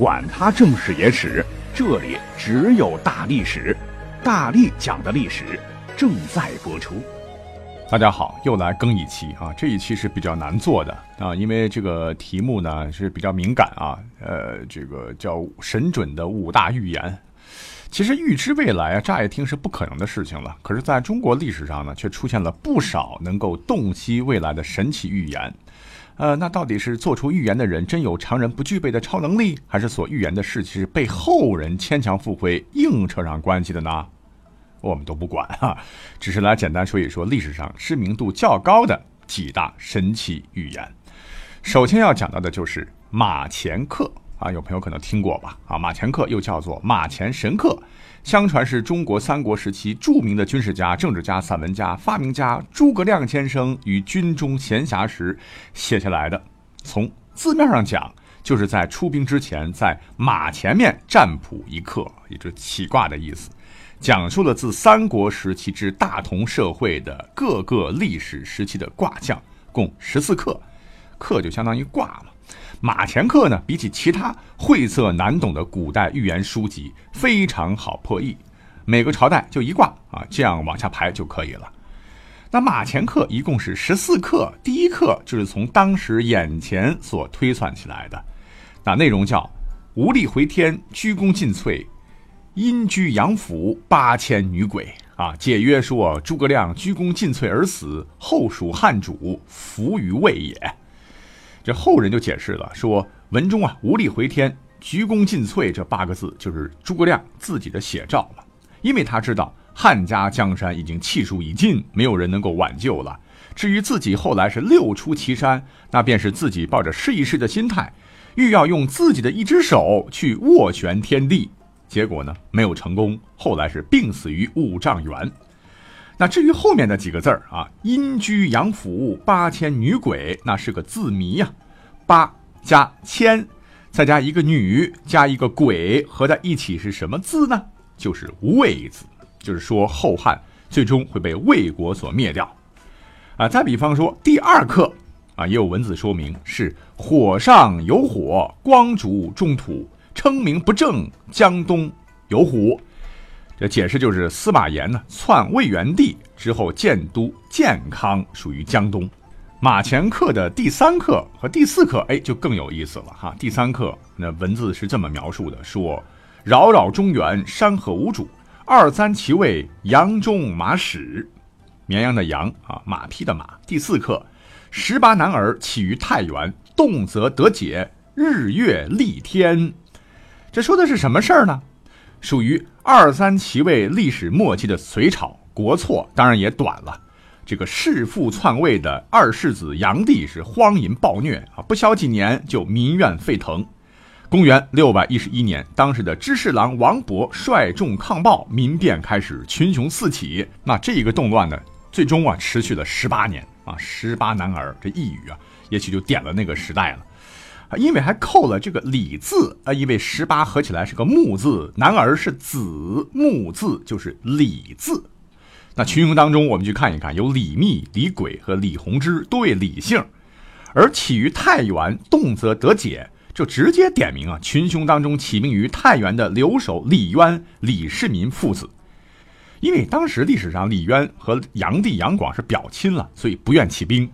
管他正史野史。这里只有大历史，大力讲的历史正在播出。大家好，又来更一期啊！这一期是比较难做的啊，因为这个题目呢是比较敏感啊。呃，这个叫神准的五大预言，其实预知未来啊，乍一听是不可能的事情了。可是，在中国历史上呢，却出现了不少能够洞悉未来的神奇预言。呃，那到底是做出预言的人真有常人不具备的超能力，还是所预言的事情是被后人牵强附会、硬扯上关系的呢？我们都不管哈，只是来简单说一说历史上知名度较高的几大神奇预言。首先要讲到的就是马前克啊，有朋友可能听过吧？啊，马前课又叫做马前神课。相传是中国三国时期著名的军事家、政治家、散文家、发明家诸葛亮先生于军中闲暇时写下来的。从字面上讲，就是在出兵之前，在马前面占卜一刻，也就是起卦的意思，讲述了自三国时期至大同社会的各个历史时期的卦象，共十四课，课就相当于卦嘛。马前课呢，比起其他晦涩难懂的古代预言书籍，非常好破译。每个朝代就一卦啊，这样往下排就可以了。那马前课一共是十四课，第一课就是从当时眼前所推算起来的。那内容叫“无力回天，鞠躬尽瘁，阴居阳府，八千女鬼”啊，解曰说诸葛亮鞠躬尽瘁而死，后蜀汉主伏于魏也。这后人就解释了，说文中啊“无力回天，鞠躬尽瘁”这八个字就是诸葛亮自己的写照了，因为他知道汉家江山已经气数已尽，没有人能够挽救了。至于自己后来是六出祁山，那便是自己抱着试一试的心态，欲要用自己的一只手去斡旋天地，结果呢没有成功，后来是病死于五丈原。那至于后面的几个字儿啊，阴居阳府八千女鬼，那是个字谜呀。八加千，再加一个女，加一个鬼，合在一起是什么字呢？就是魏字，就是说后汉最终会被魏国所灭掉。啊，再比方说第二课啊，也有文字说明是火上有火，光烛中土，称名不正，江东有虎。这解释就是司马炎呢篡魏元帝之后建都建康，属于江东。马前课的第三课和第四课，哎，就更有意思了哈。第三课那文字是这么描述的：说扰扰中原，山河无主，二三其位，羊中马始，绵羊的羊啊，马匹的马。第四课，十八男儿起于太原，动则得解，日月立天。这说的是什么事儿呢？属于二三其位历史末期的隋朝，国错当然也短了。这个弑父篡位的二世子杨帝是荒淫暴虐啊，不消几年就民怨沸腾。公元六百一十一年，当时的知事郎王勃率众抗暴，民变开始，群雄四起。那这一个动乱呢，最终啊持续了十八年啊，十八男儿这一语啊，也许就点了那个时代了。因为还扣了这个李字啊，因为十八合起来是个木字，男儿是子，木字就是李字。那群雄当中，我们去看一看，有李密、李轨和李弘之多位李姓，而起于太原，动则得解，就直接点名啊，群雄当中起名于太原的留守李渊、李世民父子。因为当时历史上李渊和杨帝杨广是表亲了，所以不愿起兵。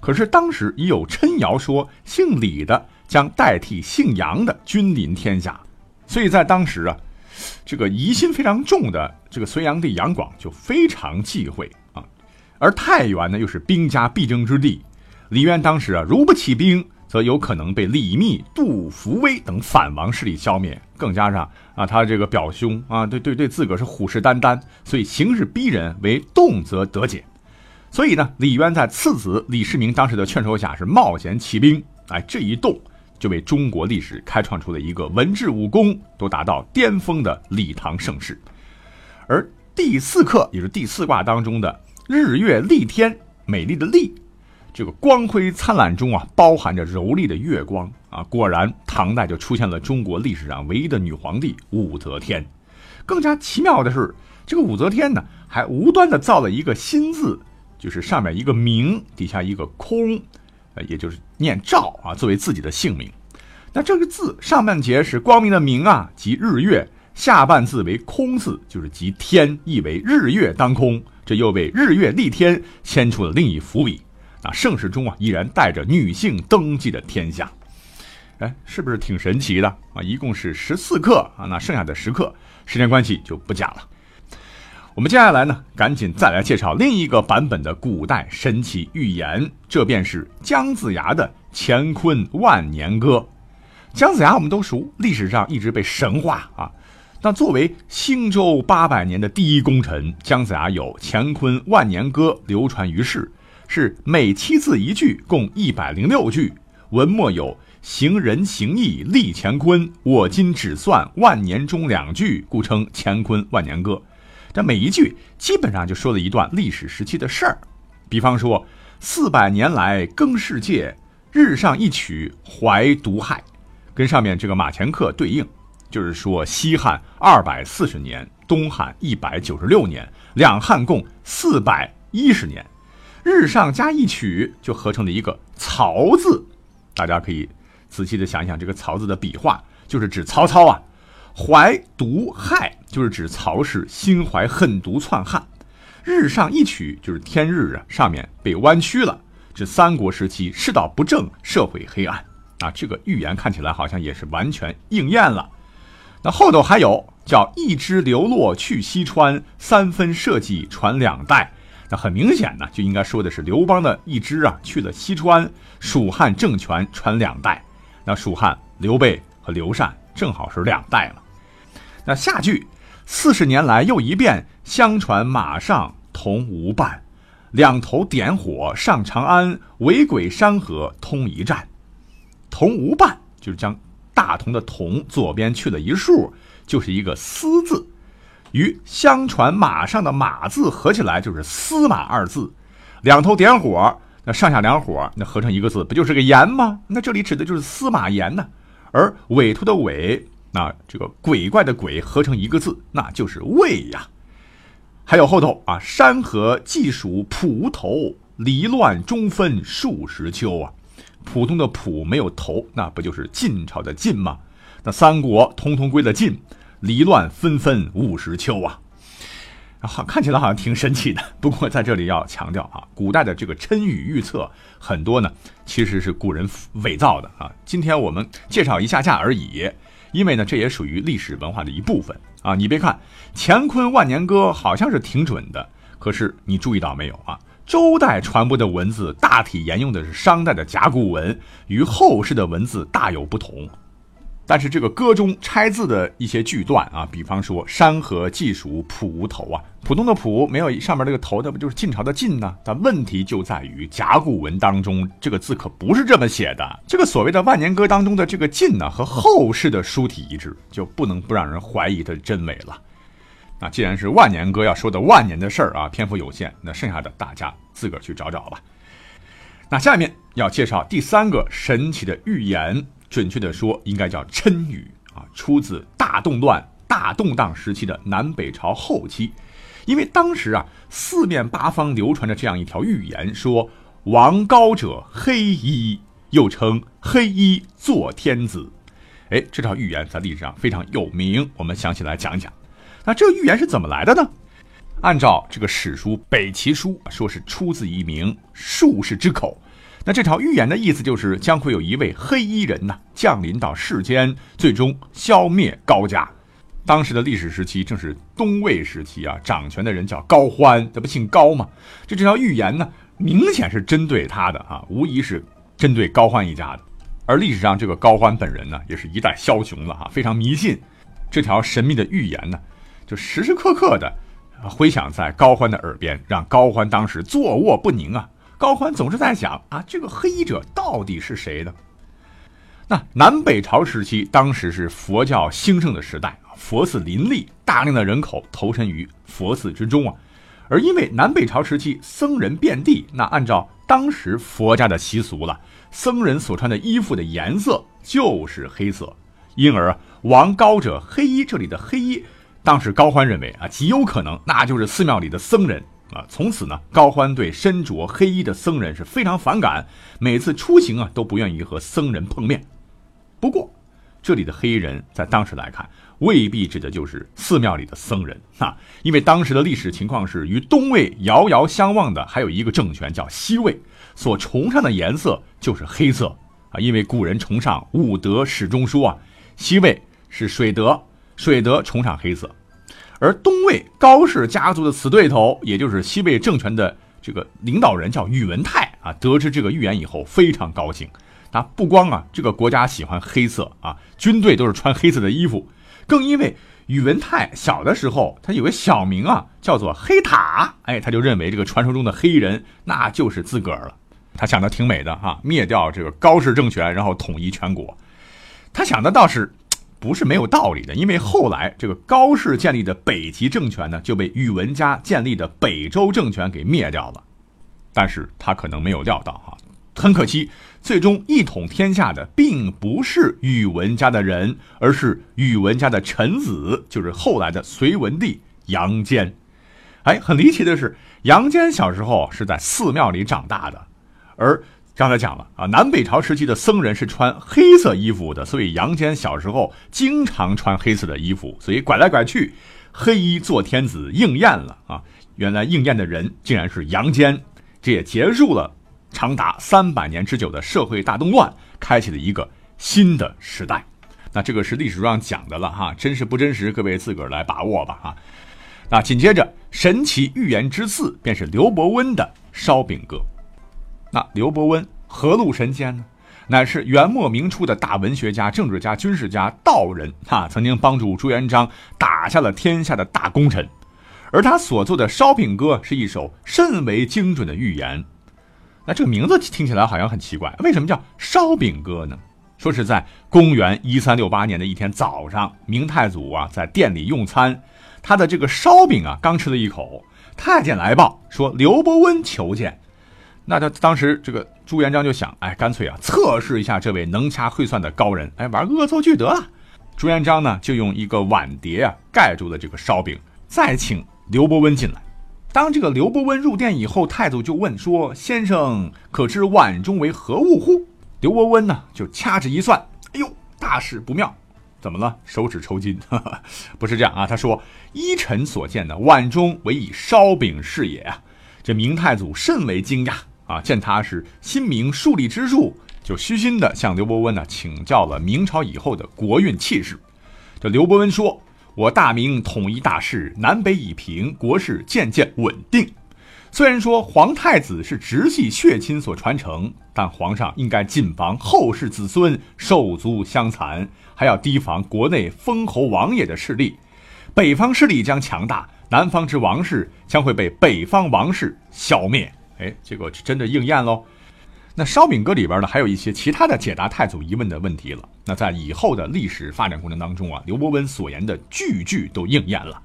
可是当时已有谶谣说，姓李的。将代替姓杨的君临天下，所以在当时啊，这个疑心非常重的这个隋炀帝杨广就非常忌讳啊。而太原呢又是兵家必争之地，李渊当时啊如不起兵，则有可能被李密、杜伏威等反王势力消灭。更加上啊他这个表兄啊对对对自个是虎视眈眈，所以形势逼人，为动则得解。所以呢，李渊在次子李世民当时的劝说下是冒险起兵，哎这一动。就为中国历史开创出了一个文治武功都达到巅峰的礼堂盛世。而第四课，也是第四卦当中的日月丽天，美丽的丽，这个光辉灿烂中啊，包含着柔丽的月光啊。果然，唐代就出现了中国历史上唯一的女皇帝武则天。更加奇妙的是，这个武则天呢，还无端的造了一个新字，就是上面一个明，底下一个空。呃，也就是念赵啊，作为自己的姓名。那这个字上半截是光明的明啊，即日月；下半字为空字，就是即天，意为日月当空。这又为日月立天牵出了另一伏笔。那盛世中啊，依然带着女性登基的天下。哎，是不是挺神奇的啊？一共是十四课啊，那剩下的十课，时间关系就不讲了。我们接下来呢，赶紧再来介绍另一个版本的古代神奇寓言，这便是姜子牙的《乾坤万年歌》。姜子牙我们都熟，历史上一直被神化啊。那作为兴周八百年的第一功臣，姜子牙有《乾坤万年歌》流传于世，是每七字一句，共一百零六句，文末有“行仁行义立乾坤，我今只算万年中两句，故称《乾坤万年歌》。这每一句基本上就说了一段历史时期的事儿，比方说四百年来更世界，日上一曲怀毒害，跟上面这个马前课对应，就是说西汉二百四十年，东汉一百九十六年，两汉共四百一十年，日上加一曲就合成了一个曹字，大家可以仔细的想一想这个曹字的笔画，就是指曹操啊。怀毒害就是指曹氏心怀恨毒篡汉，日上一曲就是天日啊上面被弯曲了，指三国时期世道不正，社会黑暗啊。这个预言看起来好像也是完全应验了。那后头还有叫一支流落去西川，三分社稷传两代。那很明显呢，就应该说的是刘邦的一支啊去了西川，蜀汉政权传两代。那蜀汉刘备和刘禅正好是两代嘛。那下句，四十年来又一变，相传马上同无伴，两头点火上长安，围鬼山河通一战。同无伴就是将大同的同左边去了一竖，就是一个司字，与相传马上的马字合起来就是司马二字。两头点火，那上下两火，那合成一个字，不就是个言吗？那这里指的就是司马炎呢。而委托的委。那这个鬼怪的鬼合成一个字，那就是魏呀。还有后头啊，山河既属蒲头，离乱中分数十秋啊。普通的普没有头，那不就是晋朝的晋吗？那三国通通归了晋，离乱纷纷五十秋啊。好，看起来好像挺神奇的。不过在这里要强调啊，古代的这个谶语预测很多呢，其实是古人伪造的啊。今天我们介绍一下下而已。因为呢，这也属于历史文化的一部分啊！你别看《乾坤万年歌》好像是挺准的，可是你注意到没有啊？周代传播的文字大体沿用的是商代的甲骨文，与后世的文字大有不同。但是这个歌中拆字的一些句段啊，比方说“山河既属普无头”啊，普通的普没有上面这个头，那不就是晋朝的晋呢？但问题就在于甲骨文当中这个字可不是这么写的。这个所谓的万年歌当中的这个晋呢，和后世的书体一致，就不能不让人怀疑它的真伪了。那既然是万年歌要说的万年的事儿啊，篇幅有限，那剩下的大家自个儿去找找吧。那下面要介绍第三个神奇的预言。准确的说，应该叫谶语啊，出自大动乱、大动荡时期的南北朝后期。因为当时啊，四面八方流传着这样一条预言，说王高者黑衣，又称黑衣做天子。哎，这条预言在历史上非常有名，我们详细来讲一讲。那这个预言是怎么来的呢？按照这个史书《北齐书》说，是出自一名术士之口。那这条预言的意思就是，将会有一位黑衣人呢降临到世间，最终消灭高家。当时的历史时期正是东魏时期啊，掌权的人叫高欢，这不姓高吗？就这条预言呢，明显是针对他的啊，无疑是针对高欢一家的。而历史上这个高欢本人呢，也是一代枭雄了哈，非常迷信这条神秘的预言呢，就时时刻刻的回响在高欢的耳边，让高欢当时坐卧不宁啊。高欢总是在想啊，这个黑衣者到底是谁呢？那南北朝时期，当时是佛教兴盛的时代，佛寺林立，大量的人口投身于佛寺之中啊。而因为南北朝时期僧人遍地，那按照当时佛家的习俗了，僧人所穿的衣服的颜色就是黑色，因而王高者黑衣，这里的黑衣，当时高欢认为啊，极有可能那就是寺庙里的僧人啊。从此呢，高欢对身着黑衣的僧人是非常反感，每次出行啊都不愿意和僧人碰面。不过，这里的黑衣人在当时来看。未必指的就是寺庙里的僧人啊，因为当时的历史情况是与东魏遥遥相望的，还有一个政权叫西魏，所崇尚的颜色就是黑色啊，因为古人崇尚五德始终说啊，西魏是水德，水德崇尚黑色，而东魏高氏家族的死对头，也就是西魏政权的这个领导人叫宇文泰啊，得知这个预言以后非常高兴，他不光啊这个国家喜欢黑色啊，军队都是穿黑色的衣服。更因为宇文泰小的时候，他有个小名啊，叫做黑塔，哎，他就认为这个传说中的黑衣人那就是自个儿了。他想的挺美的哈，灭掉这个高氏政权，然后统一全国。他想的倒是不是没有道理的，因为后来这个高氏建立的北齐政权呢，就被宇文家建立的北周政权给灭掉了。但是他可能没有料到哈。很可惜，最终一统天下的并不是宇文家的人，而是宇文家的臣子，就是后来的隋文帝杨坚。哎，很离奇的是，杨坚小时候是在寺庙里长大的，而刚才讲了啊，南北朝时期的僧人是穿黑色衣服的，所以杨坚小时候经常穿黑色的衣服，所以拐来拐去，黑衣做天子应验了啊！原来应验的人竟然是杨坚，这也结束了。长达三百年之久的社会大动乱，开启了一个新的时代。那这个是历史上讲的了哈，真实不真实，各位自个儿来把握吧哈。那紧接着，神奇预言之四便是刘伯温的烧饼歌。那刘伯温何路神仙呢？乃是元末明初的大文学家、政治家、军事家、道人哈，曾经帮助朱元璋打下了天下的大功臣。而他所作的烧饼歌是一首甚为精准的预言。那这个名字听起来好像很奇怪，为什么叫烧饼歌呢？说是在公元一三六八年的一天早上，明太祖啊在店里用餐，他的这个烧饼啊刚吃了一口，太监来报说刘伯温求见。那他当时这个朱元璋就想，哎，干脆啊测试一下这位能掐会算的高人，哎，玩恶作剧得了。朱元璋呢就用一个碗碟啊盖住了这个烧饼，再请刘伯温进来。当这个刘伯温入殿以后，太祖就问说：“先生可知碗中为何物乎？”刘伯温呢就掐指一算，哎呦，大事不妙！怎么了？手指抽筋？不是这样啊，他说：“依臣所见呢，碗中唯以烧饼是也啊。”这明太祖甚为惊讶啊，见他是心明树立之术，就虚心的向刘伯温呢请教了明朝以后的国运气势。这刘伯温说。我大明统一大势，南北已平，国势渐渐稳定。虽然说皇太子是直系血亲所传承，但皇上应该谨防后世子孙手足相残，还要提防国内封侯王爷的势力。北方势力将强大，南方之王室将会被北方王室消灭。哎，结果真的应验喽。那烧饼歌里边呢，还有一些其他的解答太祖疑问的问题了。那在以后的历史发展过程当中啊，刘伯温所言的句句都应验了。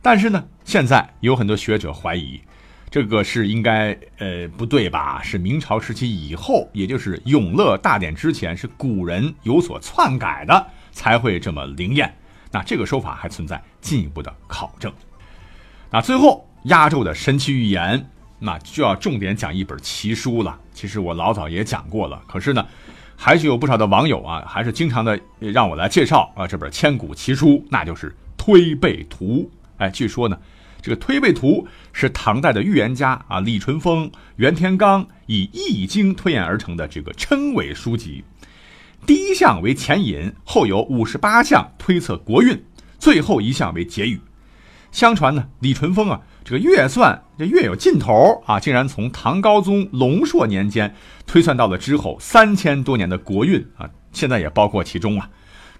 但是呢，现在有很多学者怀疑，这个是应该呃不对吧？是明朝时期以后，也就是永乐大典之前，是古人有所篡改的，才会这么灵验。那这个说法还存在进一步的考证。那最后压轴的神奇预言。那就要重点讲一本奇书了。其实我老早也讲过了，可是呢，还是有不少的网友啊，还是经常的让我来介绍啊这本千古奇书，那就是《推背图》。哎，据说呢，这个《推背图》是唐代的预言家啊李淳风、袁天罡以《易经》推演而成的这个称谓书籍。第一项为前引，后有五十八项推测国运，最后一项为结语。相传呢，李淳风啊。这个月算这月有尽头啊，竟然从唐高宗龙朔年间推算到了之后三千多年的国运啊，现在也包括其中啊。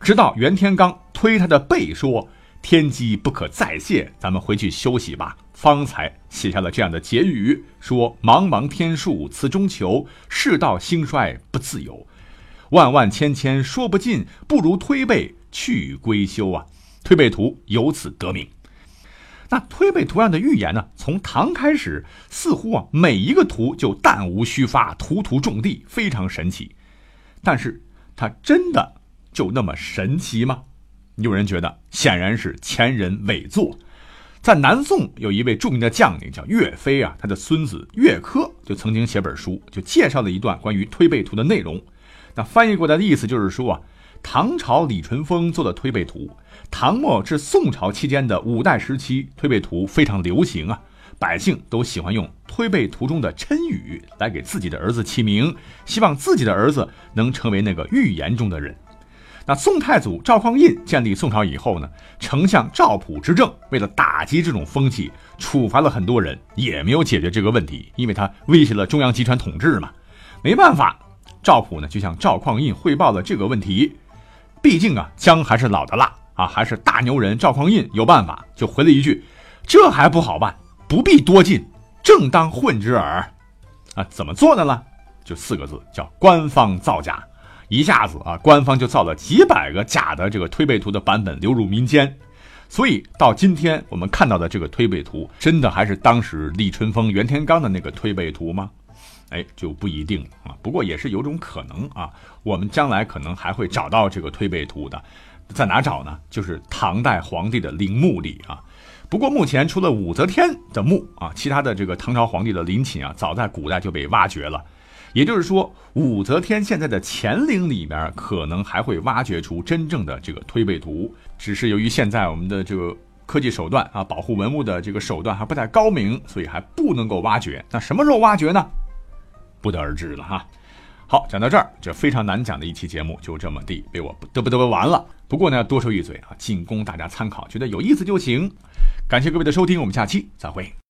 直到袁天罡推他的背说天机不可再泄，咱们回去休息吧，方才写下了这样的结语：说茫茫天数此中求，世道兴衰不自由。万万千千说不尽，不如推背去归休啊！推背图由此得名。那推背图上的预言呢？从唐开始，似乎啊每一个图就弹无虚发，图图中地，非常神奇。但是它真的就那么神奇吗？有人觉得显然是前人伪作。在南宋有一位著名的将领叫岳飞啊，他的孙子岳珂就曾经写本书，就介绍了一段关于推背图的内容。那翻译过来的意思就是说啊，唐朝李淳风做的推背图，唐末至宋朝期间的五代时期推背图非常流行啊，百姓都喜欢用推背图中的谶语来给自己的儿子起名，希望自己的儿子能成为那个预言中的人。那宋太祖赵匡胤建立宋朝以后呢，丞相赵普执政，为了打击这种风气，处罚了很多人，也没有解决这个问题，因为他威胁了中央集权统治嘛。没办法，赵普呢就向赵匡胤汇报了这个问题。毕竟啊，姜还是老的辣啊，还是大牛人赵匡胤有办法，就回了一句：“这还不好办，不必多进，正当混之耳。”啊，怎么做的呢？就四个字，叫官方造假。一下子啊，官方就造了几百个假的这个推背图的版本流入民间，所以到今天我们看到的这个推背图，真的还是当时李淳风、袁天罡的那个推背图吗？哎，就不一定了啊。不过也是有种可能啊，我们将来可能还会找到这个推背图的，在哪找呢？就是唐代皇帝的陵墓里啊。不过目前除了武则天的墓啊，其他的这个唐朝皇帝的陵寝啊，早在古代就被挖掘了。也就是说，武则天现在的乾陵里面可能还会挖掘出真正的这个推背图，只是由于现在我们的这个科技手段啊，保护文物的这个手段还不太高明，所以还不能够挖掘。那什么时候挖掘呢？不得而知了哈。好，讲到这儿，这非常难讲的一期节目就这么地被我嘚啵嘚啵完了。不过呢，多说一嘴啊，仅供大家参考，觉得有意思就行。感谢各位的收听，我们下期再会。